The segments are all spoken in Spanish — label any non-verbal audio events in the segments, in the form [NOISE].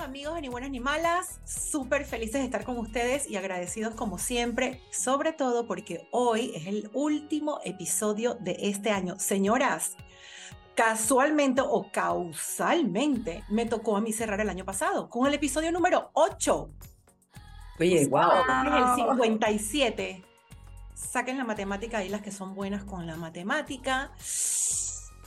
amigos de Ni Buenas Ni Malas, súper felices de estar con ustedes y agradecidos como siempre, sobre todo porque hoy es el último episodio de este año. Señoras, casualmente o causalmente me tocó a mí cerrar el año pasado con el episodio número 8. Oye, wow. Es el 57. Saquen la matemática ahí las que son buenas con la matemática.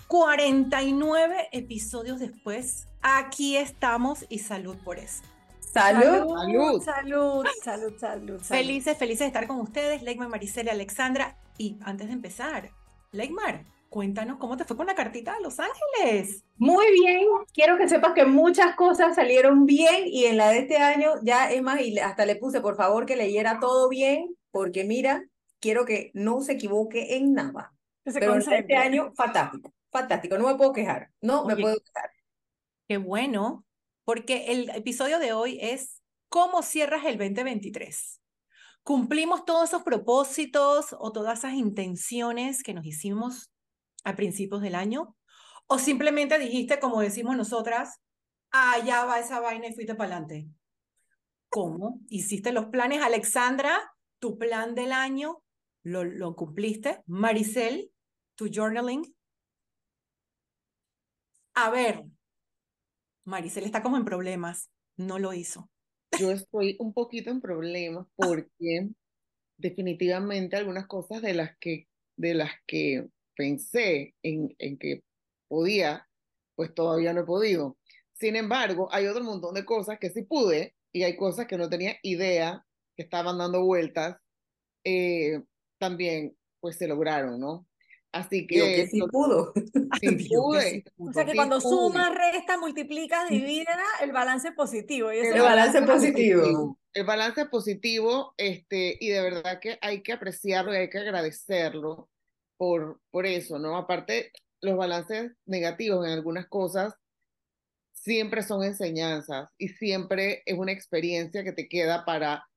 49 episodios después, aquí estamos y salud por eso. Salud. Salud, salud, salud, salud. Felices, felices de estar con ustedes, Leigmar, Maricela, Alexandra. Y antes de empezar, Leigmar, cuéntanos cómo te fue con la cartita a Los Ángeles. Muy bien, quiero que sepas que muchas cosas salieron bien y en la de este año ya es más, y hasta le puse por favor que leyera todo bien, porque mira, quiero que no se equivoque en nada. Pero en este año, fantástico fantástico, no me puedo quejar, no me puedo quejar. Qué bueno, porque el episodio de hoy es ¿Cómo cierras el 2023? ¿Cumplimos todos esos propósitos o todas esas intenciones que nos hicimos a principios del año? ¿O simplemente dijiste, como decimos nosotras, allá va esa vaina y fuiste para adelante? ¿Cómo? ¿Hiciste los planes, Alexandra? ¿Tu plan del año? ¿Lo, lo cumpliste? Maricel, tu journaling, a ver, Maricel está como en problemas, no lo hizo. Yo estoy un poquito en problemas porque definitivamente algunas cosas de las que, de las que pensé en, en que podía, pues todavía no he podido. Sin embargo, hay otro montón de cosas que sí pude y hay cosas que no tenía idea que estaban dando vueltas, eh, también pues se lograron, ¿no? Así que, que sí pudo. [LAUGHS] Sí pude. O sea que cuando suma, resta, multiplica, divide, el balance es positivo. el, balance es positivo. El balance es positivo, este, y de verdad que hay que apreciarlo y hay que agradecerlo por, por eso, ¿no? Aparte, los balances negativos en algunas cosas siempre son enseñanzas y siempre es una experiencia que te queda para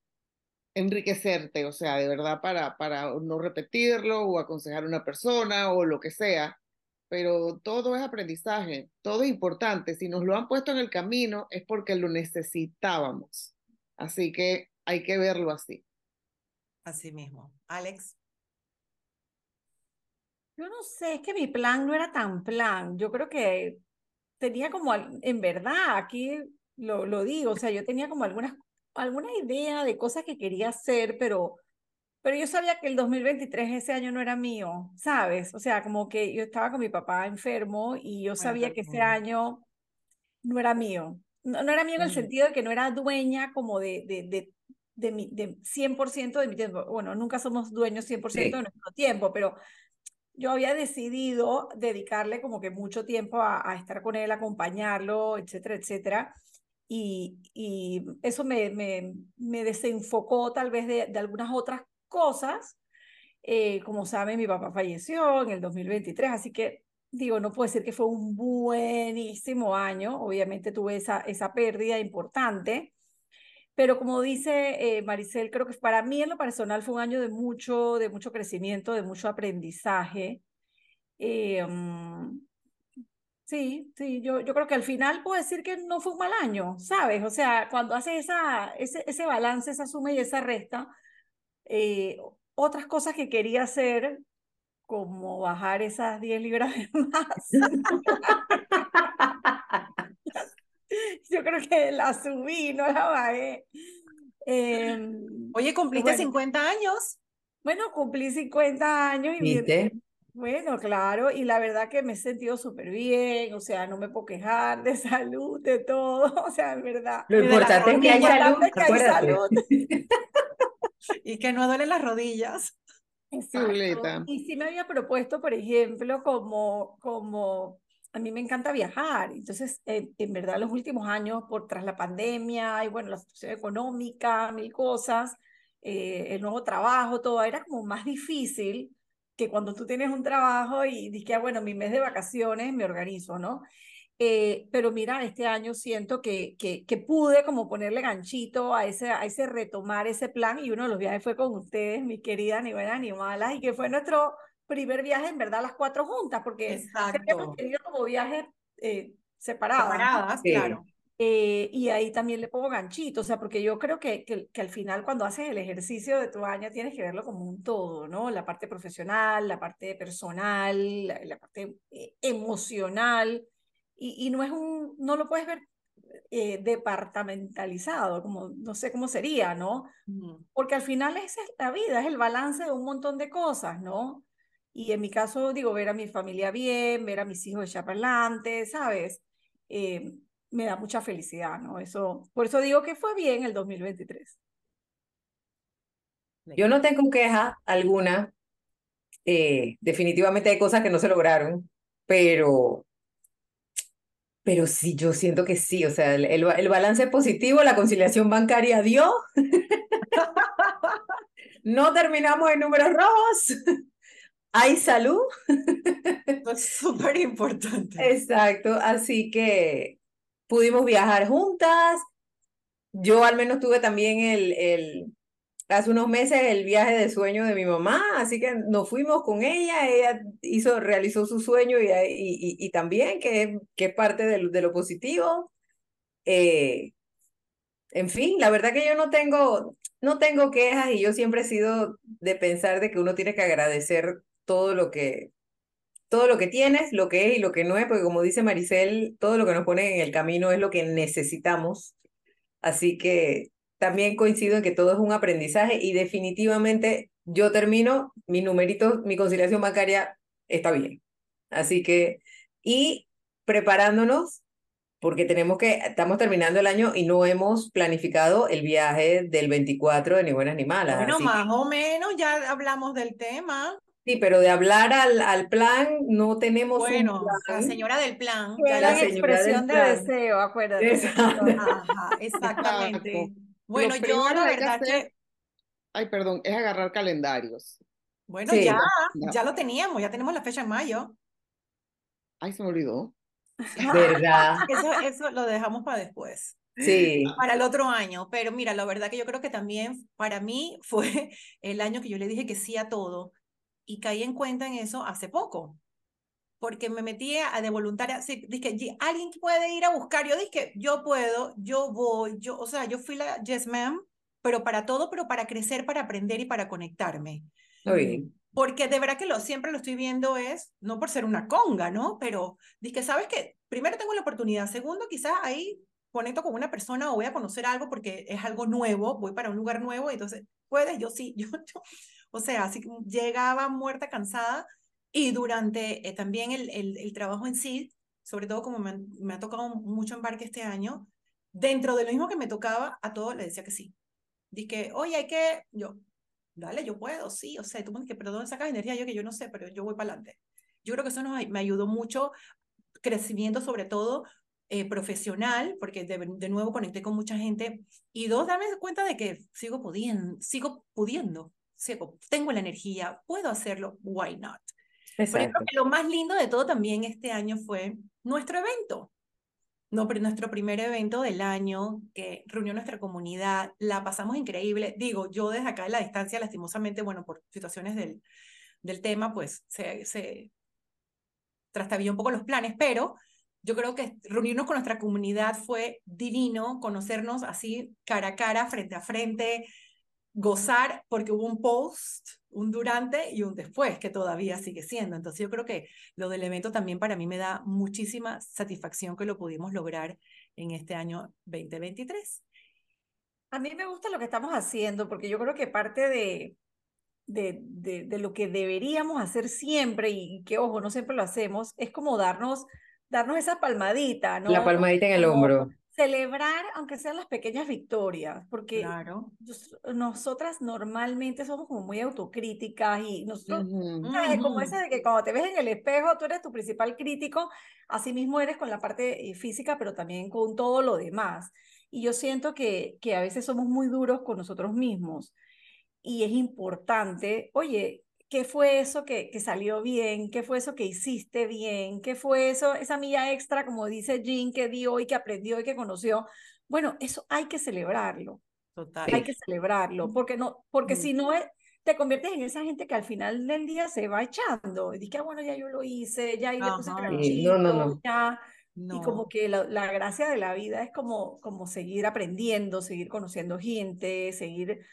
enriquecerte, o sea, de verdad para, para no repetirlo o aconsejar a una persona o lo que sea, pero todo es aprendizaje, todo es importante. Si nos lo han puesto en el camino es porque lo necesitábamos. Así que hay que verlo así. Así mismo. Alex. Yo no sé, es que mi plan no era tan plan. Yo creo que tenía como, en verdad, aquí lo, lo digo, o sea, yo tenía como algunas alguna idea de cosas que quería hacer, pero, pero yo sabía que el 2023 ese año no era mío, ¿sabes? O sea, como que yo estaba con mi papá enfermo y yo sabía que ese año no era mío. No, no era mío en el sentido de que no era dueña como de, de, de, de, mi, de 100% de mi tiempo. Bueno, nunca somos dueños 100% de nuestro tiempo, pero yo había decidido dedicarle como que mucho tiempo a, a, estar con él, acompañarlo, etcétera, etcétera y, y eso me, me, me, desenfocó tal vez de, de algunas otras cosas. Eh, como saben, mi papá falleció en el 2023, así que digo, no puedo decir que fue un buenísimo año, obviamente tuve esa, esa pérdida importante, pero como dice eh, Maricel, creo que para mí en lo personal fue un año de mucho, de mucho crecimiento, de mucho aprendizaje. Eh, um, Sí, sí, yo, yo creo que al final puedo decir que no fue un mal año, ¿sabes? O sea, cuando haces esa, ese, ese balance, esa suma y esa resta, eh, otras cosas que quería hacer, como bajar esas 10 libras de más. [LAUGHS] yo creo que la subí, no la bajé. Em, Oye, ¿cumpliste 50 años? Bueno, cumplí 50 años y ¿Viste? Bueno, claro, y la verdad que me he sentido súper bien, o sea, no me puedo quejar de [LAUGHS] salud, de todo, o sea, en verdad. Lo importante es que hay salud, que hay salud. [LAUGHS] y que no duelen las rodillas. Exacto. Y sí me había propuesto, por ejemplo, como, como a mí me encanta viajar, entonces, en verdad, los últimos años, por tras la pandemia, y bueno, la situación económica, mil cosas, eh, el nuevo trabajo, todo era como más difícil que cuando tú tienes un trabajo y dices, ah, bueno, mi mes de vacaciones me organizo, ¿no? Eh, pero mira, este año siento que, que, que, pude como ponerle ganchito a ese, a ese retomar ese plan y uno de los viajes fue con ustedes, mi querida ni buenas ni malas, y que fue nuestro primer viaje en verdad las cuatro juntas, porque hemos tenido como viajes eh, separados. Separadas, claro. Eh, y ahí también le pongo ganchito, o sea, porque yo creo que, que, que, al final cuando haces el ejercicio de tu año tienes que verlo como un todo, ¿no? La parte profesional, la parte personal, la, la parte eh, emocional, y, y, no es un, no lo puedes ver eh, departamentalizado, como no sé cómo sería, ¿no? Porque al final esa es la vida, es el balance de un montón de cosas, ¿no? Y en mi caso, digo, ver a mi familia bien, ver a mis hijos echar para adelante, ¿sabes? Eh, me da mucha felicidad, ¿no? Eso, por eso digo que fue bien el 2023. Yo no tengo queja alguna. Eh, definitivamente hay cosas que no se lograron, pero, pero sí, yo siento que sí. O sea, el, el, balance positivo, la conciliación bancaria dio. [LAUGHS] no terminamos en números rojos. hay salud. Es súper importante. Exacto, así que pudimos viajar juntas. Yo al menos tuve también el, el, hace unos meses el viaje de sueño de mi mamá, así que nos fuimos con ella, ella hizo, realizó su sueño y, y, y también, que, que es parte de, de lo positivo. Eh, en fin, la verdad que yo no tengo, no tengo quejas y yo siempre he sido de pensar de que uno tiene que agradecer todo lo que, todo lo que tienes, lo que es y lo que no es, porque como dice Maricel, todo lo que nos pone en el camino es lo que necesitamos. Así que también coincido en que todo es un aprendizaje y definitivamente yo termino, mi numerito, mi conciliación bancaria está bien. Así que, y preparándonos, porque tenemos que, estamos terminando el año y no hemos planificado el viaje del 24 de Ni Buenas Ni Malas. Bueno, más o menos ya hablamos del tema. Sí, pero de hablar al, al plan no tenemos bueno, un plan. la señora del plan. Fue la, expresión de deseo, acuérdate. Exacto. Ajá, exactamente. Exacto. Bueno, Lo yo la que verdad hacer, que... Ay, perdón, es agarrar calendarios. Bueno, Sí. ya, Ya. ya lo teníamos, ya tenemos la fecha en mayo. Ay, se me olvidó. ¿Verdad? [LAUGHS] Eso, eso lo dejamos para después, Sí. para el otro año. Pero mira, la verdad que yo creo que también para mí fue el año que yo le dije que sí a todo y caí en cuenta en eso hace poco. Porque me metí a de voluntaria, sí, dije, "Ye- alguien puede ir a buscar, yo dije, yo puedo, yo voy, yo, o sea, yo fui la yes ma'am, pero para todo, pero para crecer, para aprender y para conectarme. Muy bien. Porque de verdad que lo, siempre lo estoy viendo es, no por ser una conga, ¿no? Pero dije, ¿sabes qué? Primero tengo la oportunidad, segundo quizás ahí conecto con una persona o voy a conocer algo porque es algo nuevo, voy para un lugar nuevo, entonces, ¿puedes? Yo sí, [LAUGHS] yo, yo. O sea, así llegaba muerta, cansada, y durante eh, también el, el, el, trabajo en sí, sobre todo como me, me ha tocado mucho embarque este año, dentro de lo mismo que me tocaba, a todo le decía que sí. Dije, oye, hay que, yo, dale, yo puedo, sí, o sea, tú me dices, pero ¿dónde sacas energía? Yo que yo no sé, pero yo voy para adelante. Yo creo que eso nos, me ayudó mucho, crecimiento sobre todo eh, profesional, porque de, de, nuevo conecté con mucha gente, y dos, darme cuenta de que sigo pudiendo, sigo pudiendo, tengo la energía, puedo hacerlo, why not? Pero yo creo que lo más lindo de todo también este año fue nuestro evento. No, pero nuestro primer evento del año que reunió nuestra comunidad, la pasamos increíble. Digo, yo desde acá de la distancia, lastimosamente, bueno, por situaciones del, del tema, pues se, se trastabilló un poco los planes, pero yo creo que reunirnos con nuestra comunidad fue divino, conocernos así cara a cara, frente a frente, gozar, porque hubo un post, un durante y un después, que todavía sigue siendo. Entonces yo creo que lo del evento también para mí me da muchísima satisfacción que lo pudimos lograr en este año 2023. A mí me gusta lo que estamos haciendo, porque yo creo que parte de, de, de, de lo que deberíamos hacer siempre, y que ojo, no siempre lo hacemos, es como darnos, darnos esa palmadita, ¿no? La palmadita en el hombro celebrar, aunque sean las pequeñas victorias, porque claro. nosotras normalmente somos como muy autocríticas y nosotros, Ujú. ¿sabes? como Ujú. esa de que cuando te ves en el espejo, tú eres tu principal crítico, así mismo eres con la parte eh, física, pero también con todo lo demás. Y yo siento que, que a veces somos muy duros con nosotros mismos y es importante, oye, ¿Qué fue eso que, que, salió bien? ¿Qué fue eso que hiciste bien? ¿Qué fue eso, esa milla extra, como dice Jean, que dio y que aprendió y que conoció? Bueno, eso hay que celebrarlo. Total. Hay que celebrarlo, porque, no, porque si no, es, te conviertes en esa gente que al final del día se va echando. Y dices, ah, bueno, ya yo lo hice, ya y le puse no, no, no. ya. No. Y como que la, la gracia de la vida es como, como seguir aprendiendo, seguir conociendo gente, seguir,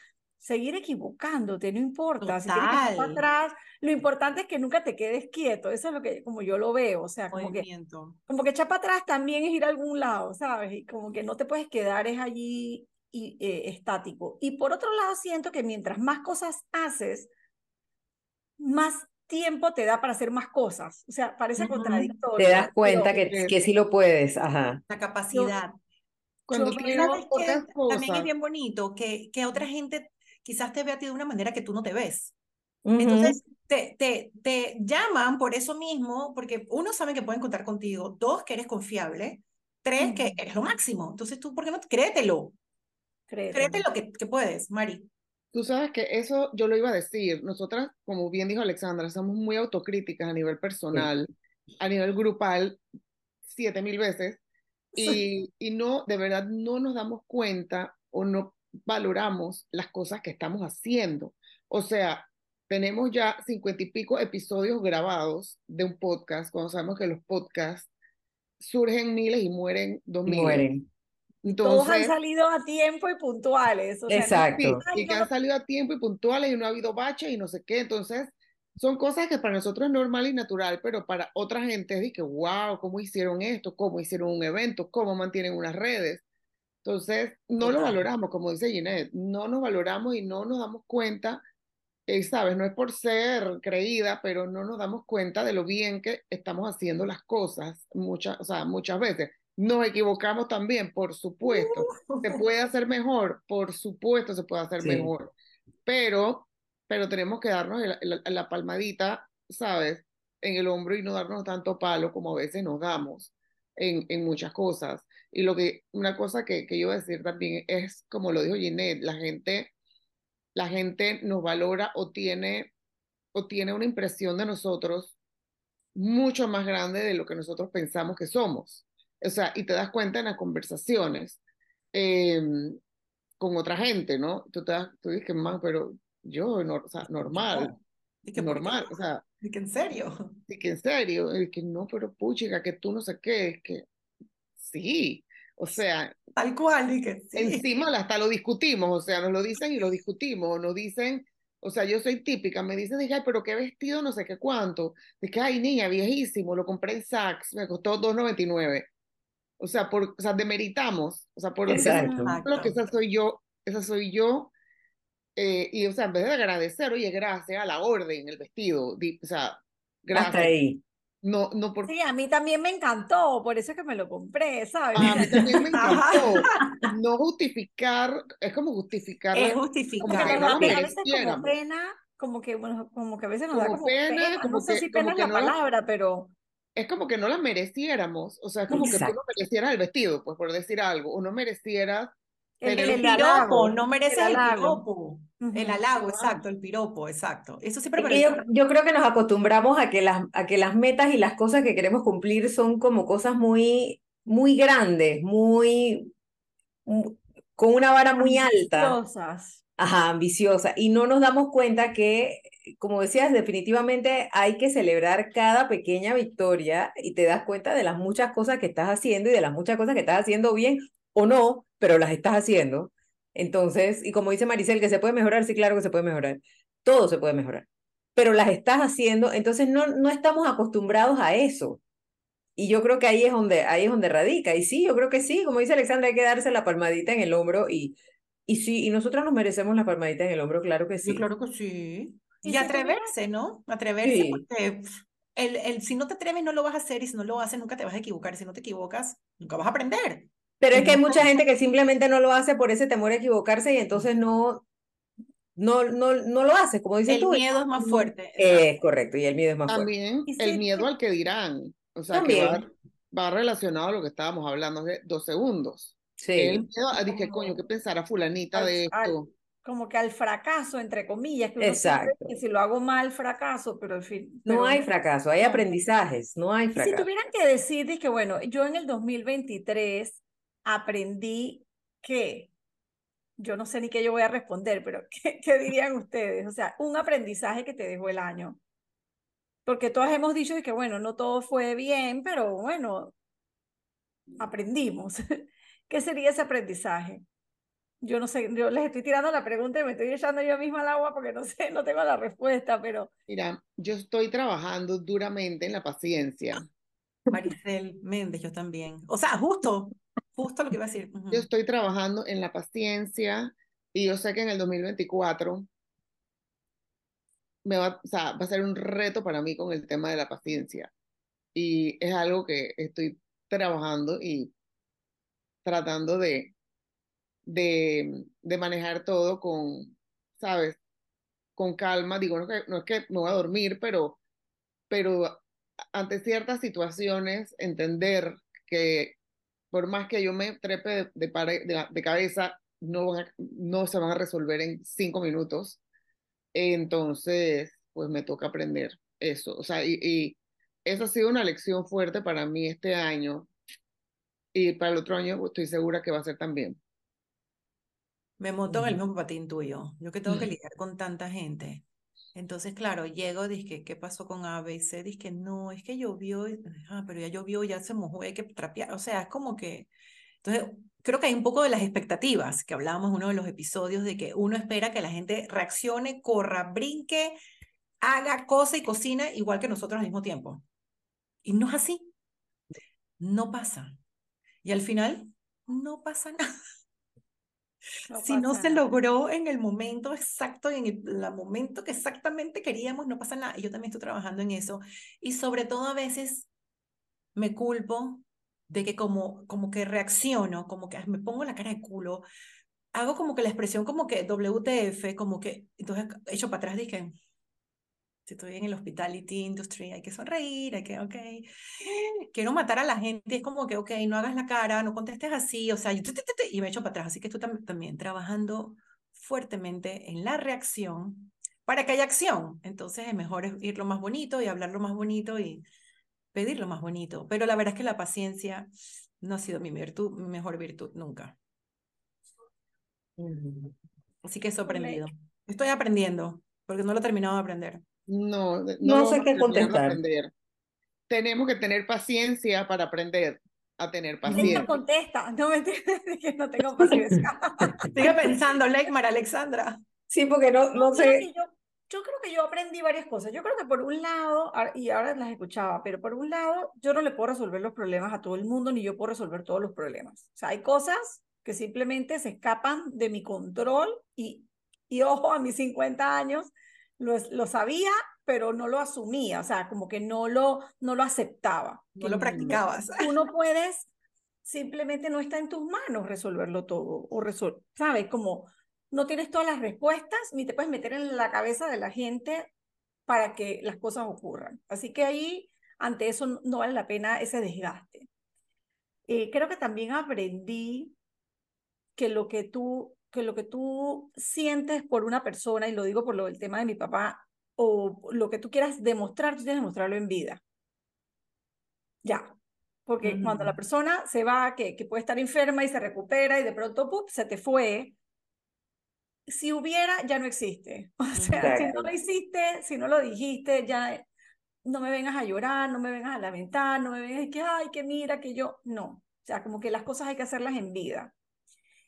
seguir equivocándote, no importa. Si tienes que echar para Total. atrás, lo importante es que nunca te quedes quieto. Eso es lo que, como yo lo veo. O sea, como que, Movimiento. como que echar para atrás también es ir a algún lado, ¿sabes? Y como que no te puedes quedar es allí y, eh, estático. Y por otro lado, siento que mientras más cosas haces, más tiempo te da para hacer más cosas. O sea, parece Ujú. contradictorio. Te das cuenta que, que- que sí lo puedes, ajá. La capacidad. Cuando Yo- tienes ¿Sabes qué? otras También es cosas, bien bonito que, que otra gente quizás te vea a ti de una manera que tú no te ves. Entonces, te, te, te llaman por eso mismo, porque uno sabe que pueden contar contigo, dos, que eres confiable, tres, que eres lo máximo. Entonces, tú, ¿por qué no? Créetelo, Créetelo. créetelo que, que puedes, Mari. tú sabes que eso yo lo iba a decir. Nosotras, como bien dijo Alexandra, somos muy autocríticas a nivel personal, a nivel grupal, siete mil veces, y, y no, de verdad, no nos damos cuenta o no valoramos las cosas que estamos haciendo. O sea, tenemos ya cincuenta y pico episodios grabados de un podcast, cuando sabemos que los podcasts surgen miles y mueren dos miles. mueren. Todos han Entonces, salido a tiempo y puntuales. O sea, no- Exacto. Y que han salido a tiempo y puntuales y no ha habido baches y no sé qué. Entonces, son cosas que para nosotros es normal y natural, pero para otra gente es de que, wow, ¿cómo hicieron esto? ¿Cómo hicieron un evento? ¿Cómo mantienen unas redes? Entonces, no lo valoramos, como dice Ginette, no nos valoramos y no nos damos cuenta, eh, sabes, no es por ser creída, pero no nos damos cuenta de lo bien que estamos haciendo las cosas muchas, o sea, muchas veces. Nos equivocamos también, por supuesto. ¿Se [LAUGHS] puede hacer mejor? Por supuesto se puede hacer Sí. mejor, pero, pero tenemos que darnos el- el- la palmadita, ¿sabes? En el hombro y no darnos tanto palo como a veces nos damos en, en muchas cosas. Y lo que, una cosa que, que yo iba a decir también es, como lo dijo Ginette, la gente, la gente nos valora o tiene, o tiene una impresión de nosotros mucho más grande de lo que nosotros pensamos que somos. O sea, y te das cuenta en las conversaciones eh, con otra gente, ¿no? Tú te das, tú dices, man, pero yo, no, o sea, normal, No. Y que, ¿por qué normal, no? o sea, Y que en serio. y que en serio, es que no, pero puchica, que tú no sé qué, es que sí, o sea, Tal cual, y que sí. encima hasta lo discutimos, o sea, nos lo dicen y lo discutimos, o nos dicen, o sea, yo soy típica, me dicen, dije, ay, pero qué vestido, no sé qué cuánto, que, ay, niña, viejísimo, lo compré en Saks, me costó $2.99, o sea, por, o sea, demeritamos, o sea, por lo que Exacto. lo que esa soy yo, esa soy yo, eh, y o sea, en vez de agradecer, oye, gracias a la orden, el vestido, di- o sea, Hasta gracias, ahí. No, no por Sí, a mí también me encantó, por eso es que me lo compré, ¿sabes? A mí también me encantó. [LAUGHS] No justificar, es como justificar Es la- Como que justificar. a veces como pena, como que, bueno, como que a veces nos da Como como pena, pena, como no sé que- si como pena es la no la- palabra, pero es como que no la mereciéramos. O sea, es como que tú no Exacto. merecieras el vestido, pues por decir algo, o no merecieras el, El un piropo, no mereces el el, halago. El halago, exacto, el piropo, exacto. Eso siempre Es que yo, yo creo que nos acostumbramos a que las, a que las metas y las cosas que queremos cumplir son como cosas muy, muy grandes, muy, mu- con una vara muy alta. Ambiciosas. Ajá, ambiciosa. Y no nos damos cuenta que, como decías, definitivamente hay que celebrar cada pequeña victoria y te das cuenta de las muchas cosas que estás haciendo y de las muchas cosas que estás haciendo bien o no, pero las estás haciendo. Entonces, y como dice Maricel, que se puede mejorar, sí, claro que se puede mejorar. Todo se puede mejorar. Pero las estás haciendo, entonces no, no estamos acostumbrados a eso. Y yo creo que ahí es donde, ahí es donde radica. Y sí, yo creo que sí, como dice Alexandra, hay que darse la palmadita en el hombro y, y sí, y nosotros nos merecemos la palmadita en el hombro, claro que sí. Claro que sí. Y Y atreverse, ¿no? Atreverse Sí. porque el, el, si no te atreves no lo vas a hacer y si no lo haces nunca te vas a equivocar. Si no te equivocas, nunca vas a aprender. Pero es que hay mucha gente que simplemente no lo hace por ese temor a equivocarse y entonces no, no, no, no lo hace, como dices El tú. miedo es más No- fuerte. Es correcto, y el miedo es más fuerte. también el miedo al que dirán. O sea, que va, También. va relacionado a lo que estábamos hablando hace dos segundos. El Sí, miedo a dije, coño, ¿qué pensará fulanita Al- de al- esto? como que al fracaso, entre comillas, que siempre Exacto. que si lo hago mal, fracaso, pero al fin. no pero hay fracaso, hay no. aprendizajes, no hay Y si fracaso. tuvieran que decir, que bueno, yo en el 2023 aprendí que, yo no sé ni qué yo voy a responder, pero [LAUGHS] ¿qué, qué dirían ustedes? O sea, un aprendizaje que te dejó el año. Porque todas hemos dicho que, bueno, no todo fue bien, pero bueno, aprendimos. [LAUGHS] ¿Qué sería ese aprendizaje? Yo no sé, yo les estoy tirando la pregunta y me estoy echando yo misma al agua porque no sé, no tengo la respuesta, pero... Mira, yo estoy trabajando duramente en la paciencia. Maricel Méndez, yo también. O sea, justo, justo lo que iba a decir. Yo estoy trabajando en la paciencia y yo sé que en el 2024 me va, o sea, va a ser un reto para mí con el tema de la paciencia. Y es algo que estoy trabajando y tratando de, de, de manejar todo con, ¿sabes? Con calma. Digo, no, que, no es que me voy a dormir, pero, pero ante ciertas situaciones, entender que por más que yo me trepe de, de, de, cabeza, no, van a, no se van a resolver en cinco minutos. Entonces, pues me toca aprender eso. O sea, y, y eso ha sido una lección fuerte para mí este año. Y para el otro año estoy segura que va a ser también. Me monto en el mismo patín tuyo. Yo que tengo que lidiar con tanta gente. Entonces, claro, llego, dije, ¿qué pasó con ABC? Dije, no, es que llovió, ah, pero ya llovió, ya se mojó, hay que trapear. O sea, es como que. Entonces, creo que hay un poco de las expectativas que hablábamos en uno de los episodios de que uno espera que la gente reaccione, corra, brinque, haga cosa y cocina igual que nosotros al mismo tiempo. Y no es así. No pasa. Y al final, no pasa nada si no se logró en el momento exacto, en el, momento que exactamente queríamos, no pasa nada. Y yo también estoy trabajando en eso. Y sobre todo a veces me culpo de que como, como que reacciono, como que me pongo la cara de culo, hago como que la expresión como que WTF, como que, entonces echo para atrás, dije, si estoy en el hospitality industry, hay que sonreír, hay que, ok, quiero matar a la gente, es como que, ok, no hagas la cara, no contestes así, o sea, y, y me echo para atrás. Así que estoy también trabajando fuertemente en la reacción para que haya acción. Entonces es mejor ir lo más bonito y hablar lo más bonito y pedir lo más bonito. Pero la verdad es que la paciencia no ha sido mi virtud, mi mejor virtud nunca. Así que he sorprendido. Estoy aprendiendo, porque no lo he terminado de aprender. No, no, no sé qué contestar. Tenemos que tener paciencia para aprender a tener paciencia. No contesta, no me [LAUGHS] no tengo [LAUGHS] paciencia. Sigue pensando, Leikmar, Alexandra. Sí, porque no, no, sé. Yo, yo, creo que yo aprendí varias cosas. Yo creo que por un lado, y ahora las escuchaba, pero por un lado, yo no le puedo resolver los problemas a todo el mundo, ni yo puedo resolver todos los problemas. O sea, hay cosas que simplemente se escapan de mi control y, y ojo, a mis 50 años, lo, sabía, pero no lo asumía, o sea, como que no lo, no lo aceptaba. No lo practicabas. Tú no puedes, simplemente no está en tus manos resolverlo todo, o resol ¿sabes? Como no tienes todas las respuestas, ni te puedes meter en la cabeza de la gente para que las cosas ocurran. Así que ahí, ante eso, no vale la pena ese desgaste. Eh, creo que también aprendí que lo que tú que lo que tú sientes por una persona, y lo digo por lo del tema de mi papá, o lo que tú quieras demostrar, tú tienes que demostrarlo en vida. Ya. Porque cuando la mm. persona se va, que, que puede estar enferma y se recupera y de pronto ¡pup! se te fue, si hubiera, ya no existe. [LAUGHS] O sea, si no lo hiciste, si no lo dijiste, ya no me vengas a llorar, no me vengas a lamentar, no me vengas a que, ay, que mira, que yo, no. O sea, como que las cosas hay que hacerlas en vida.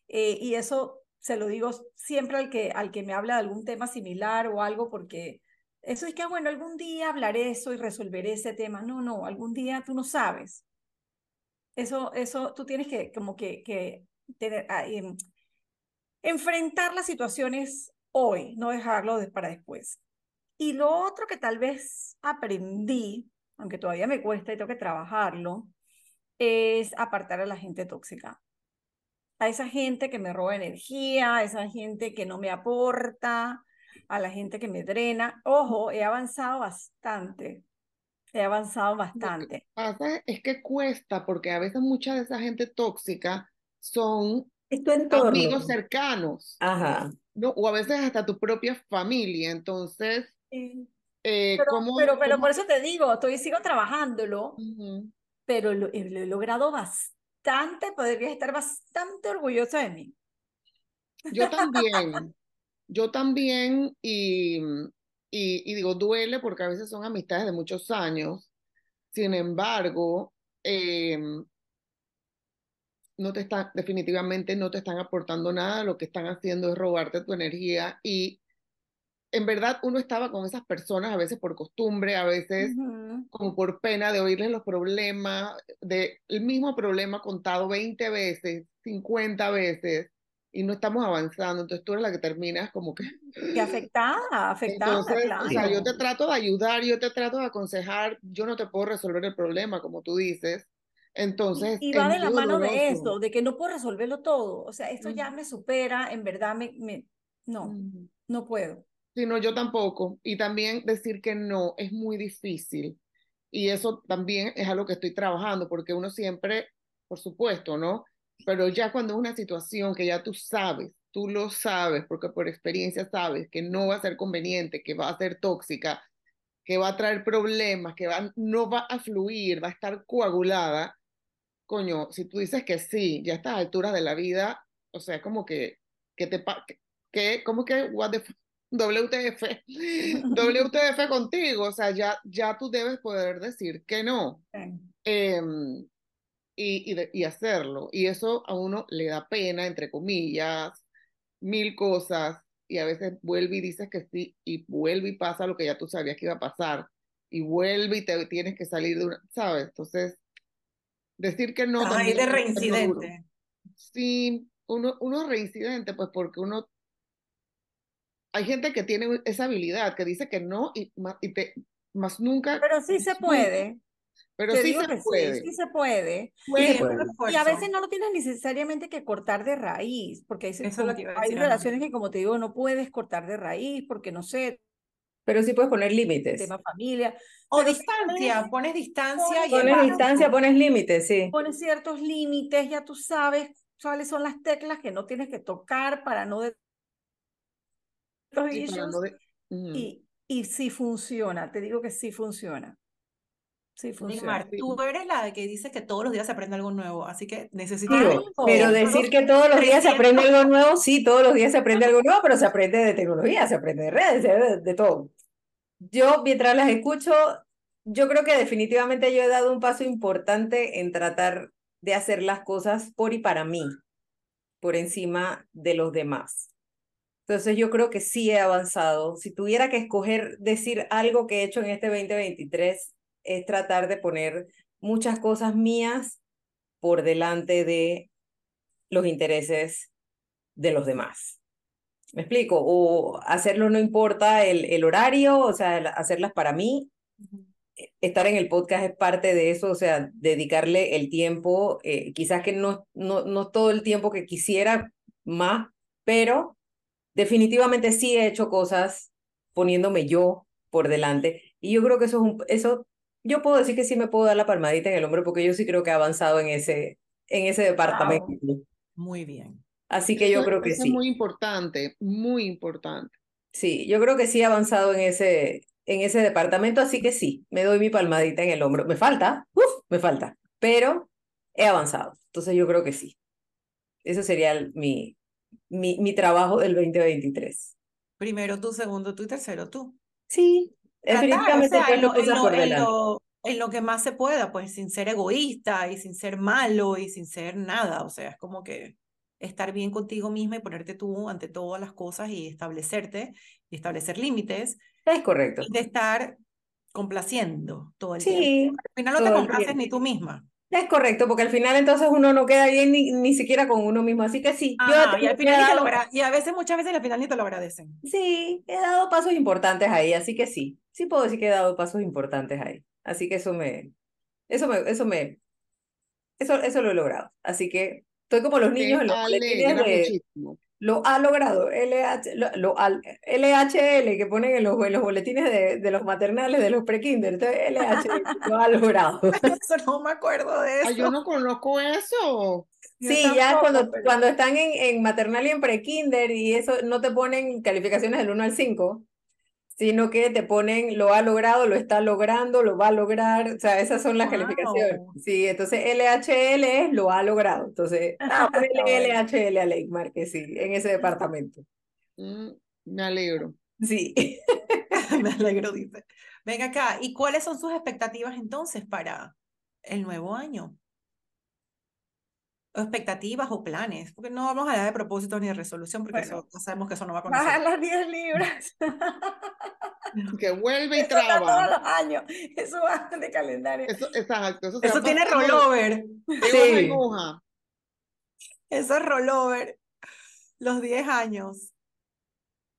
Eh, y eso se lo digo siempre al que, al que me habla de algún tema similar o algo, porque eso es que, ah, bueno, algún día hablaré eso y resolveré ese tema. No, no, algún día tú no sabes. Eso, eso tú tienes que, como que, que tener, em, enfrentar las situaciones hoy, no dejarlo para después. Y lo otro que tal vez aprendí, aunque todavía me cuesta y tengo que trabajarlo, es apartar a la gente tóxica a esa gente que me roba energía, a esa gente que no me aporta, a la gente que me drena. Ojo, he avanzado bastante. He avanzado bastante. Lo que pasa es que cuesta porque a veces mucha de esa gente tóxica son amigos cercanos. Ajá. ¿no? O a veces hasta tu propia familia. Entonces, eh, pero, pero, por eso te digo, estoy, sigo trabajándolo, pero lo, lo, he logrado bastante bastante, podrías estar bastante orgullosa de mí. Yo también, [LAUGHS] yo también, y, y, digo, duele porque a veces son amistades de muchos años. Sin embargo, em, no te están, definitivamente no te están aportando nada, lo que están haciendo es robarte tu energía y en verdad uno estaba con esas personas a veces por costumbre, a veces como por pena de oírles los problemas, de el mismo problema contado 20 veces, 50 veces, y no estamos avanzando, entonces tú eres la que terminas como que... Que afectada, afectada, Entonces, o sea, yo te trato de ayudar, yo te trato de aconsejar, yo no te puedo resolver el problema, como tú dices, Y, entonces y va de la mano de eso, de que no puedo resolverlo todo. O sea, esto ya me supera, en verdad me, me, no, no puedo. Sí, no, yo tampoco. Y también decir que no es muy difícil. Y eso también es algo que estoy trabajando, porque uno siempre, por supuesto, ¿no? Pero ya cuando es una situación que ya tú sabes, tú lo sabes, porque por experiencia sabes que no va a ser conveniente, que va a ser tóxica, que va a traer problemas, que va, no va a fluir, va a estar coagulada, coño, si tú dices que sí, ya a estas alturas de la vida, o sea, como que, que te, que, ¿cómo que, what the, f- WTF, WTF contigo, o sea, ya, ya tú debes poder decir que no em, y, y, de- y hacerlo, y eso a uno le da pena, entre comillas, mil cosas, y a veces vuelve y dices que sí, y vuelve y pasa lo que ya tú sabías que iba a pasar, y vuelve y te tienes que salir de una, ¿sabes? Entonces, decir que no ahí de reincidente. Sí, uno, uno reincidente, pues porque uno, hay gente que tiene esa habilidad, que dice que no y, ma- y te, más nunca, Pero sí se puede. pero sí se sí, puede. sí se puede. Sí. Y a veces no lo tienes necesariamente que cortar de raíz, porque hay, Eso que relaciones que, como te digo, no puedes cortar de raíz, porque no sé, Pero sí puedes poner límites. tema familia. O pero distancia, pones distancia pones y Pones distancia, pones límites, sí. pones ciertos límites, ya tú sabes cuáles son las teclas que no tienes que tocar para no Sí, para issues, de- Ujú. y, y sí funciona, te digo que sí funciona. Sí funciona. Neymar, tú eres la que dice que todos los días se aprende algo nuevo, así que ver pero todos decir que todos los días se 300 aprende algo nuevo, sí, todos los días se aprende algo nuevo, pero se aprende de tecnología, se aprende de redes, de, de todo. Yo, mientras las escucho, yo creo que definitivamente yo he dado un paso importante en tratar de hacer las cosas por y para mí, por encima de los demás. Entonces yo creo que sí he avanzado. Si tuviera que escoger decir algo que he hecho en este 2023, es tratar de poner muchas cosas mías por delante de los intereses de los demás. ¿Me explico? O hacerlo no importa el, el horario, o sea, hacerlas para mí. Estar en el podcast es parte de eso, o sea, dedicarle el tiempo, eh, quizás que no, no, no todo el tiempo que quisiera más, pero definitivamente sí he hecho cosas poniéndome yo por delante. Y yo creo que eso es un, eso, yo puedo decir que sí me puedo dar la palmadita en el hombro porque yo sí creo que he avanzado en ese, en ese departamento. Muy bien. Así que yo Eso- creo que eso sí. es muy importante, muy importante. Sí, yo creo que sí he avanzado en ese, en ese departamento, así que sí, me doy mi palmadita en el hombro. Me falta, uf, me falta, pero he avanzado. Entonces yo creo que sí. Eso sería el- mi, mi, mi trabajo del 2023. Primero tú, segundo tú y tercero tú. Sí, Tratar, o definitivamente sea, lo, lo- por en lo- en lo que más se pueda, pues sin ser egoísta y sin ser malo y sin ser nada. O sea, es como que estar bien contigo misma y ponerte tú ante todas las cosas y establecerte y establecer límites Es correcto. y de estar complaciendo todo el tiempo. Sí, Al final no te complaces tiempo. ni tú misma. Es correcto, porque al final entonces uno no queda bien ni, ni siquiera con uno mismo. Así que sí, yo y al final dado- y a veces, muchas veces al final ni te lo agradecen. Sí, he dado pasos importantes ahí, así que sí, sí puedo decir que he dado pasos importantes ahí. Así que eso me, eso me, eso me, eso, eso lo he logrado. Así que estoy como los niños Me en los boletines alegra de muchísimo. Lo ha logrado, LH, lo, lo al- LHL que ponen en los, en los boletines de, de los maternales, de los prekinder. Entonces, LHL lo ha logrado. [LAUGHS] Eso no me acuerdo de Ay, yo eso. no conozco eso. Yo Sí, ya cuando, pero- cuando están en, en maternal y en prekinder y eso no te ponen calificaciones del 1 al 5, sino que te ponen lo ha logrado, lo está logrando, lo va a lograr, o sea, esas son las Wow. calificaciones. Sí, entonces LHL es lo ha logrado. Entonces, [LAUGHS] ah. [LAUGHS] LHL a Leymar, que sí, en ese departamento. Mm, me alegro. Sí. [LAUGHS] Me alegro, dice. Ven acá, ¿y cuáles son sus expectativas entonces para el nuevo año? Expectativas o planes, porque no vamos a hablar de propósitos ni de resolución, porque Bueno. eso, sabemos que eso no va con Bajar nosotros. las 10 libras. [LAUGHS] Que vuelve y Eso está todos traba. los años. Eso va de calendario. Eso, exacto. Eso, tiene rollover, Sí. eso es rollover. Los 10 años,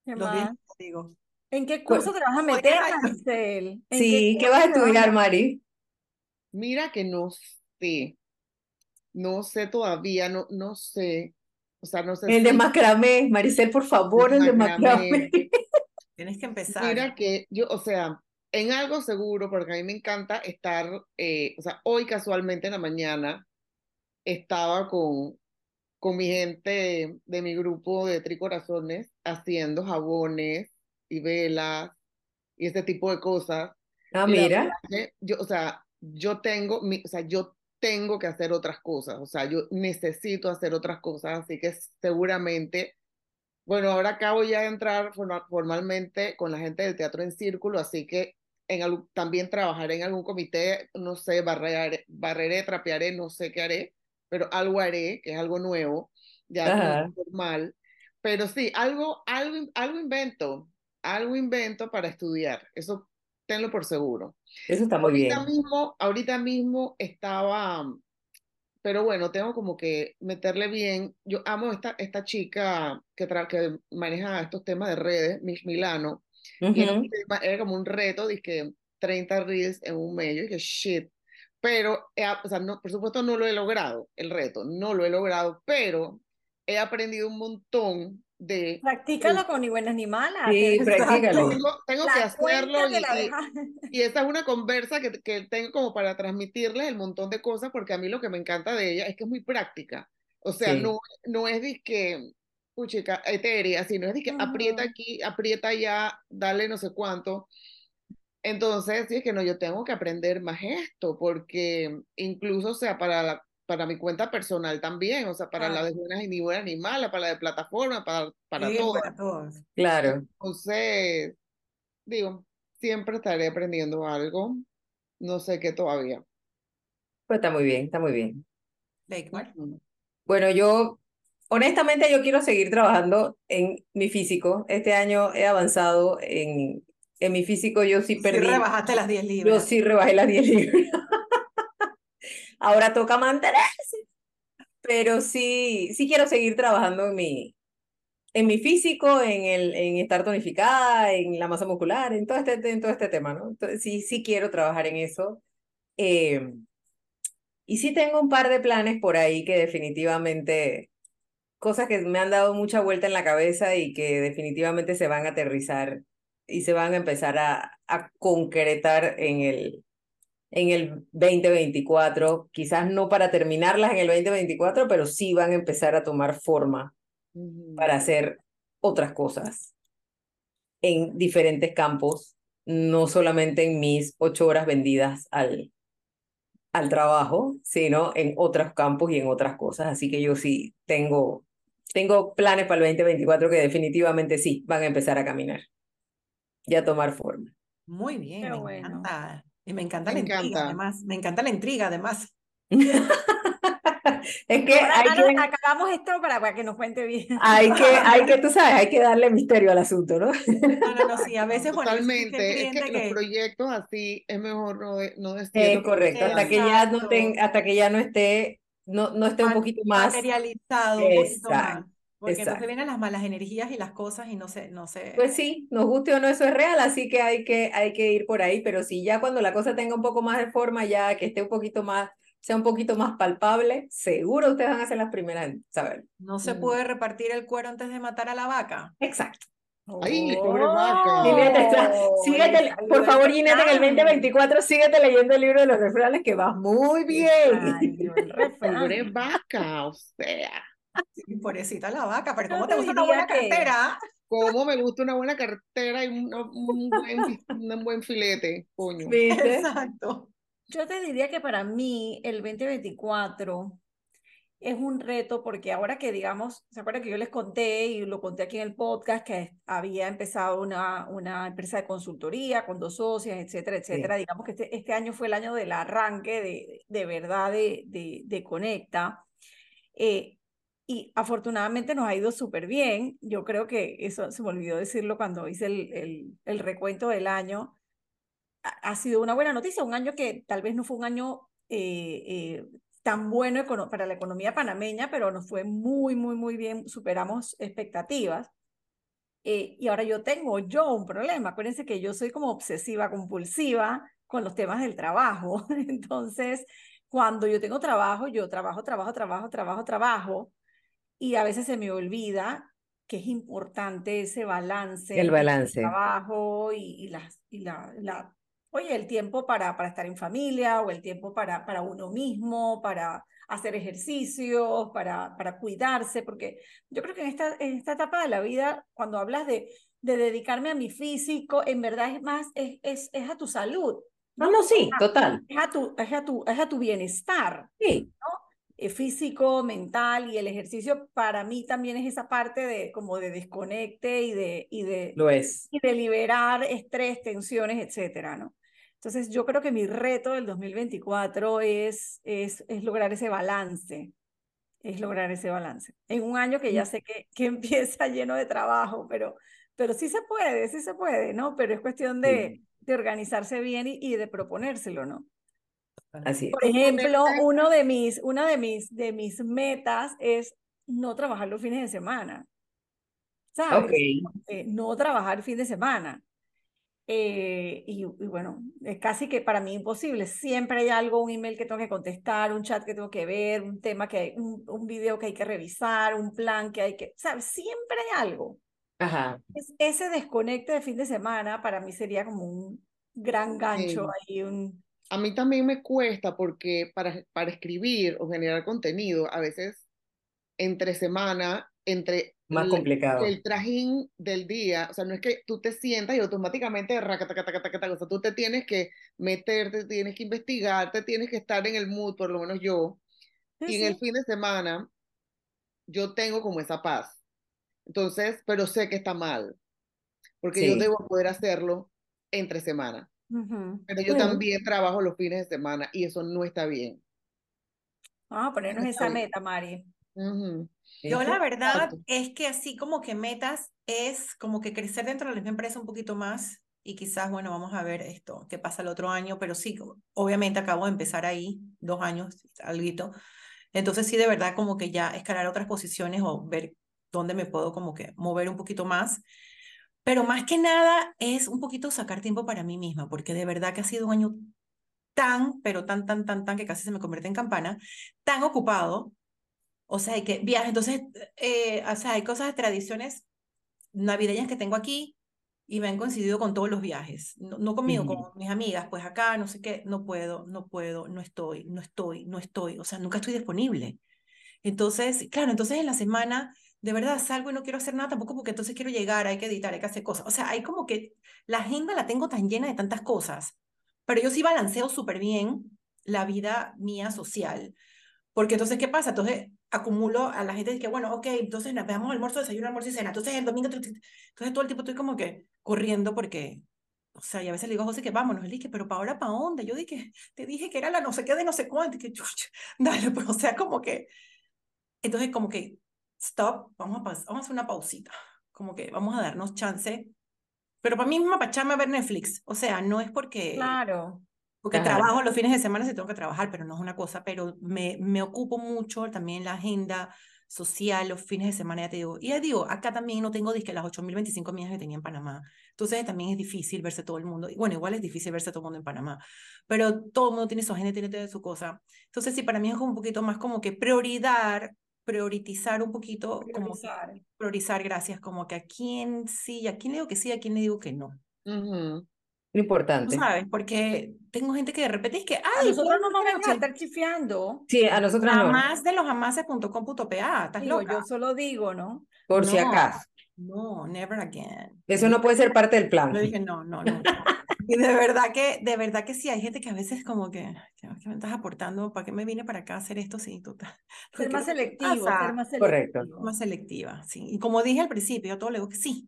¿Qué los 10 más? años, digo. ¿En qué Pues, curso te vas a ¿por meter, qué? ¿En Sí, ¿qué curso vas a estudiar, Mari? Mira que no sé. No sé todavía, no, no sé. O sea, no sé El de macramé, Maricel, por favor, el de macramé. macramé. [LAUGHS] Tienes que empezar. Mira que yo, o sea, en algo seguro, porque a mí me encanta estar, eh, o sea, hoy casualmente en la mañana estaba con, con mi gente de mi grupo de Tricorazones haciendo jabones y velas y ese tipo de cosas. Ah, Y mira. verdad yo, o sea, yo tengo, mi, o sea, yo tengo que hacer otras cosas, o sea, yo necesito hacer otras cosas, así que seguramente, bueno, ahora acabo ya de entrar forma- formalmente con la gente del Teatro en Círculo, así que en algún- también trabajaré en algún comité, no sé, barreré, barreré, trapearé, no sé qué haré, pero algo haré, que es algo nuevo, ya como Ajá. formal, pero sí, algo, algo, algo invento, algo invento para estudiar, eso tenlo por seguro. Eso está muy Ahorita bien. mismo, ahorita mismo estaba, pero bueno, tengo como que meterle bien. Yo amo esta, esta chica que, tra- que maneja estos temas de redes, Miss Milano, y era, un Ujú. tema- era como un reto, dije 30 reels en un mes, yo dije shit, pero, a- o sea, no, por supuesto no lo he logrado, el reto, no lo he logrado, pero he aprendido un montón de... Practícalo con ni buenas ni malas. Sí, que- practícalo. Tengo, tengo que hacerlo y, y- esa es una conversa que, que tengo como para transmitirles el montón de cosas, porque a mí lo que me encanta de ella es que es muy práctica. O sea, Sí. no, no es disque, puchica, etérea, sino es disque aprieta Ujú. aquí, aprieta allá, dale no sé cuánto. Entonces, sí es que no, yo tengo que aprender más esto, porque incluso, o sea, para la- para mi cuenta personal también, o sea, para la de buenas y ni buenas ni malas, para la de plataforma, para, para Sí, todo. para todos. Claro. Entonces, digo, siempre estaré aprendiendo algo, no sé qué todavía. Pues está muy bien, está muy bien. Bueno, yo, honestamente, yo quiero seguir trabajando en mi físico. Este año he avanzado en, en mi físico, yo sí Sí perdí. rebajaste las 10 Yo libras. sí rebajé las 10 [LAUGHS] libras. Ahora toca mantenerse. Pero sí, sí quiero seguir trabajando en mi, en mi físico, en el, en estar tonificada, en la masa muscular, en todo este, en todo este tema, ¿no? Sí, sí quiero trabajar en eso. Eh, y sí tengo un par de planes por ahí que definitivamente, cosas que me han dado mucha vuelta en la cabeza y que definitivamente se van a aterrizar y se van a empezar a, a concretar en el, en el 2024, quizás no para terminarlas en el 2024, pero sí van a empezar a tomar forma para hacer otras cosas en diferentes campos, no solamente en mis ocho horas vendidas al, al trabajo, sino en otros campos y en otras cosas. Así que yo sí tengo, tengo planes para el 2024 que definitivamente sí van a empezar a caminar y a tomar forma. Muy bien, Qué me bueno. encanta. Y me encanta Me la intriga, encanta. además. Me encanta la intriga, además. [LAUGHS] Es que Ahora, hay que, acabamos esto para, para que nos cuente bien. hay que, [LAUGHS] hay que, tú sabes, hay que darle misterio al asunto, ¿no? No, no, no, sí, a veces, bueno, yo soy fiel Totalmente. Es que los que proyectos así es mejor no, no Es decirlo. porque correcto, hasta que ya no ten- hasta que ya no esté, no, no esté un poquito más. materializado un poquito más. Exacto, Porque entonces exacto. vienen las malas energías y las cosas y no se, no se. Pues sí, nos guste o no, eso es real, así que hay que, hay que ir por ahí, pero sí, ya cuando la cosa tenga un poco más de forma, ya que esté un poquito más, sea un poquito más palpable, seguro ustedes van a ser las primeras en saber. No se Mm. puede repartir el cuero antes de matar a la vaca. Exacto. Ay, pobre vaca. Ginette, está- Oh, síguete, le salió por favor, Ginette, en el refrán. 2024, síguete leyendo el libro de los refranes que vas muy bien. refrán. [LAUGHS] Pobre vaca, o sea, Sí, pobrecita la vaca, pero ¿cómo te te gusta una buena que- cartera? cómo me gusta una buena cartera y un, un buen, un buen filete, coño. [LAUGHS] ¿Viste? Exacto. Yo te diría que para mí el 2024 es un reto porque ahora que digamos, ¿se acuerdan que yo les conté y lo conté aquí en el podcast que había empezado una, una empresa de consultoría con dos socias, etcétera, etcétera? Digamos que este, este año fue el año del arranque de, de verdad de, de, de Conecta. Eh, y afortunadamente nos ha ido súper bien. Yo creo que eso se me olvidó decirlo cuando hice el, el, recuento del año. Ha, ha, sido una buena noticia, un año que tal vez no fue un año eh, eh, tan bueno para la economía panameña, pero nos fue muy, muy, muy bien, superamos expectativas. Eh, y ahora yo tengo yo un problema. Acuérdense que yo soy como obsesiva, compulsiva con los temas del trabajo. [LAUGHS] Entonces, cuando yo tengo trabajo, yo trabajo, trabajo, trabajo, trabajo, trabajo. Y a veces se me olvida que es importante ese balance. El balance. trabajo y, y, la, y la, la, oye, el tiempo para, para estar en familia o el tiempo para, para uno mismo, para hacer ejercicios, para, para cuidarse, porque yo creo que en esta, en esta etapa de la vida, cuando hablas de, de dedicarme a mi físico, en verdad es más, es, es, es a tu salud. No, no, sí, total. Es a tu, es a tu, es a tu bienestar. Sí. ¿No? físico, mental y el ejercicio para mí también es esa parte de como de desconecte y de y de lo es y de liberar estrés, tensiones, etcétera, ¿no? Entonces yo creo que mi reto del 2024 es es es lograr ese balance, es lograr ese balance. En un año que ya sé que que [LAUGHS] empieza lleno de trabajo, pero pero sí se puede, sí se puede, ¿no? Pero es cuestión de, sí. de organizarse bien y, y de proponérselo, ¿no? Así es. Por ejemplo, uno de mis, una de mis, de mis metas es no trabajar los fines de semana. ¿Sabes? Okay. Eh, no trabajar fin de semana. Eh, y, y, bueno, es casi que para mí imposible. Siempre hay algo, un email que tengo que contestar, un chat que tengo que ver, un tema que hay, un, un video que hay que revisar, un plan que hay que, ¿sabes? Siempre hay algo. Ajá. Es, ese desconecte de fin de semana para mí sería como un gran gancho sí. ahí, un, a mí también me cuesta porque para, para escribir o generar contenido, a veces entre semana, entre más complicado. El, el, trajín del día, o sea, no es que tú te sientas y automáticamente, o sea, tú te tienes que meterte, tienes que investigar, te tienes que estar en el mood, por lo menos yo, sí, y en sí. el fin de semana yo tengo como esa paz. Entonces, pero sé que está mal, porque sí. yo debo poder hacerlo entre semana. Uh -huh. Pero yo también trabajo los fines de semana y eso no está bien. Vamos a ponernos no esa meta, Mari. Uh -huh. Yo la verdad es que así como que metas es como que crecer dentro de la misma empresa un poquito más y quizás, bueno, vamos a ver esto, qué pasa el otro año, pero sí, obviamente acabo de empezar ahí, dos años, algo. Entonces sí, de verdad como que ya escalar otras posiciones o ver dónde me puedo como que mover un poquito más. Pero más que nada es un poquito sacar tiempo para mí misma, porque de verdad que ha sido un año tan, pero tan, tan, tan, tan, que casi se me convierte en campana, tan ocupado. O sea, hay que viaje. Entonces, eh, o sea, hay cosas, tradiciones navideñas que tengo aquí y me han coincidido con todos los viajes. No, no conmigo, con mis amigas, pues acá, no sé qué, no puedo, no puedo, no estoy, no estoy, no estoy. O sea, nunca estoy disponible. Entonces, claro, entonces en la semana de verdad salgo y no quiero hacer nada tampoco porque entonces quiero llegar, hay que editar, hay que hacer cosas. O sea, hay como que la agenda la tengo tan llena de tantas cosas, pero yo sí balanceo súper bien la vida mía social. Porque entonces, ¿qué pasa? Entonces acumulo a la gente que, bueno, ok, entonces nos veamos almuerzo, desayuno, almuerzo y cena. Entonces el domingo, entonces todo el tiempo estoy como que corriendo porque, o sea, y a veces le digo a José que vámonos. Él dice, pero ¿para ahora para dónde? Yo dije, te dije que era la no sé qué de no sé cuánto. Y que, [LAUGHS] dale, pues, o sea, como que, entonces como que stop, vamos a, vamos a hacer una pausita, como que vamos a darnos chance, pero para mí misma para echarme a ver Netflix, o sea, no es porque... Claro. Porque Ajá. trabajo los fines de semana si tengo que trabajar, pero no es una cosa, pero me, me ocupo mucho también la agenda social, los fines de semana, ya te digo. Y ya digo, acá también no tengo disque las 8.025 millas que tenía en Panamá. Entonces también es difícil verse todo el mundo. Bueno, igual es difícil verse todo el mundo en Panamá, pero todo el mundo tiene su agenda, tiene su cosa. Entonces sí, para mí es un poquito más como que prioridad priorizar un poquito, priorizar. como priorizar, gracias, como que a quién sí, a quién le digo que sí, a quién le digo que no. Uh -huh. Importante. Tú sabes, porque tengo gente que de repente es que, a ay, nosotros no nos vamos a estar chifiando. Sí, a nosotros no. Jamás de los amases.com.pa, estás digo, loca. Yo solo digo, ¿no? Por no, si acaso. No, never again. Eso no puede ser parte del plan. Yo dije, no, no, no. y de verdad que, de verdad que sí, hay gente que a veces como que, ¿qué me estás aportando? ¿Para qué me vine para acá a hacer esto? Sí, total. [LAUGHS] Ser más selectivo, ser más selectivo. Correcto. Más selectiva, sí. Y como dije al principio, yo todo le digo que sí.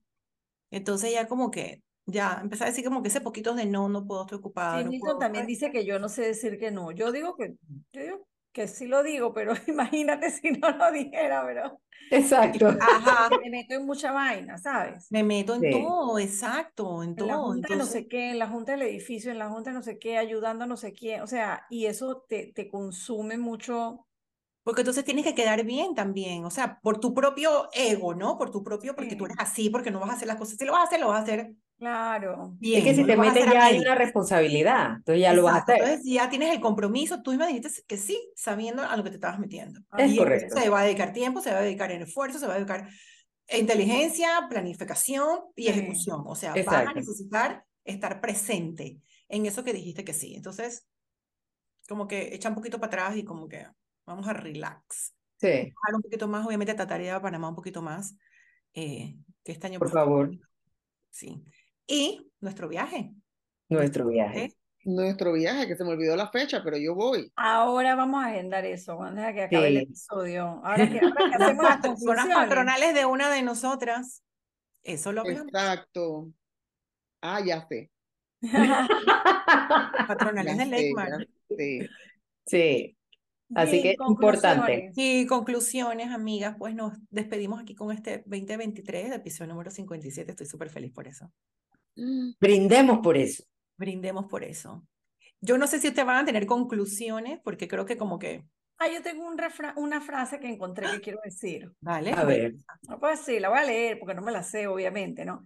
Entonces ya como que, ya, empecé a decir como que ese poquito de no, no puedo, estoy ocupada. Sí, no puedo, también dice que yo no sé decir que no. Yo digo que, yo digo, que sí lo digo, pero [LAUGHS] imagínate si no lo dijera, pero Exacto. [LAUGHS] Ajá. me meto en mucha vaina, ¿sabes? Me meto en Sí. todo, exacto, en En la junta de no sé qué, en la junta del edificio, en la junta de no sé qué, ayudando a no sé quién, o sea, y eso te, te consume mucho. porque entonces tienes que quedar bien también, o sea, por tu propio ego, ¿no? Por tu propio, porque tú eres así, porque no vas a hacer las cosas. Si lo vas a hacer, lo vas a hacer Claro. bien. Es que si no te a metes a ya hay una responsabilidad, entonces ya lo vas a Exacto, hacer. Entonces ya tienes el compromiso, tú misma dijiste que sí, sabiendo a lo que te estabas metiendo. Es Y correcto. Se va a dedicar tiempo, se va a dedicar en esfuerzo, se va a dedicar inteligencia, planificación y ejecución. O sea, vas a Exacto. necesitar estar presente en eso que dijiste que sí. Entonces, como que echa un poquito para atrás y como que vamos a relax. Sí, Bajar un poquito más, obviamente tratar de ir a Panamá un poquito más, eh, que este año por pues, fue favor. Sí. Y nuestro viaje. nuestro viaje. ¿eh? Nuestro viaje, que se me olvidó la fecha, pero yo voy. Ahora vamos a agendar eso, antes de que acabe el Sí. episodio. Ahora que, ahora que Las hacemos las [LAUGHS] conclusiones. patronales de una de nosotras. Eso lo hablamos. Exacto. Ah, ya sé. [LAUGHS] Patronales Ya de ya sé. Sí, Así que es importante. Y conclusiones, amigas, pues nos despedimos aquí con este 2023, episodio número 57. Estoy súper feliz por eso. Mm, brindemos por eso. Brindemos por eso. Yo no sé si ustedes van a tener conclusiones, porque creo que como que, Ah, yo tengo un refra- una frase que encontré que quiero decir. vale. A ver, No puedo decir, la voy a leer porque no me la sé, obviamente, ¿no?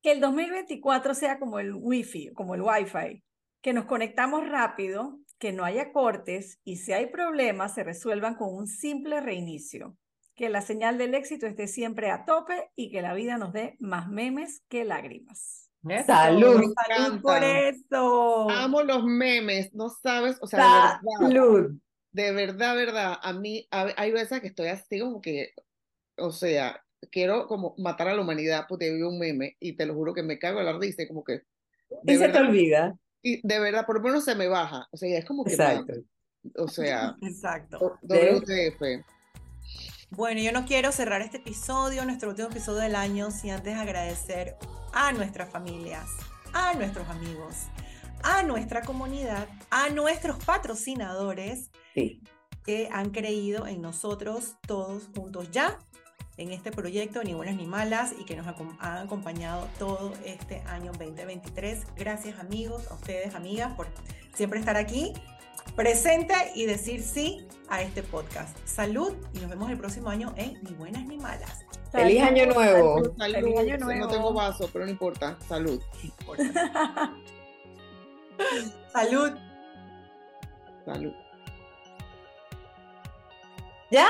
Que el 2024 sea como el wifi, como el wifi, que nos conectamos rápido, que no haya cortes y si hay problemas se resuelvan con un simple reinicio. Que la señal del éxito esté siempre a tope y que la vida nos dé más memes que lágrimas. Eso, Salud. Salud por eso. Amo los memes, no sabes, o sea, de verdad, salud. de verdad, verdad, a mí a- hay veces que estoy así como que, o sea, quiero como matar a la humanidad porque vi un meme y te lo juro que me cago en la risa y como que, de Y se te verdad, olvida. y de verdad, por lo menos se me baja, o sea, es como que, man, Exacto. o sea, Exacto. WTF. Bueno, yo no quiero cerrar este episodio, nuestro último episodio del año, sin antes agradecer a nuestras familias, a nuestros amigos, a nuestra comunidad, a nuestros patrocinadores Sí. que han creído en nosotros todos juntos ya en este proyecto, ni buenas ni malas, y que nos han acompañado todo este año 2023. Gracias amigos, a ustedes amigas, por siempre estar aquí presente y decir sí a este podcast. Salud y nos vemos el próximo año en Ni buenas ni malas. Feliz año nuevo. Salud, Feliz año no tengo vaso, pero no importa, salud. [LAUGHS] Salud. Salud. ¿Ya?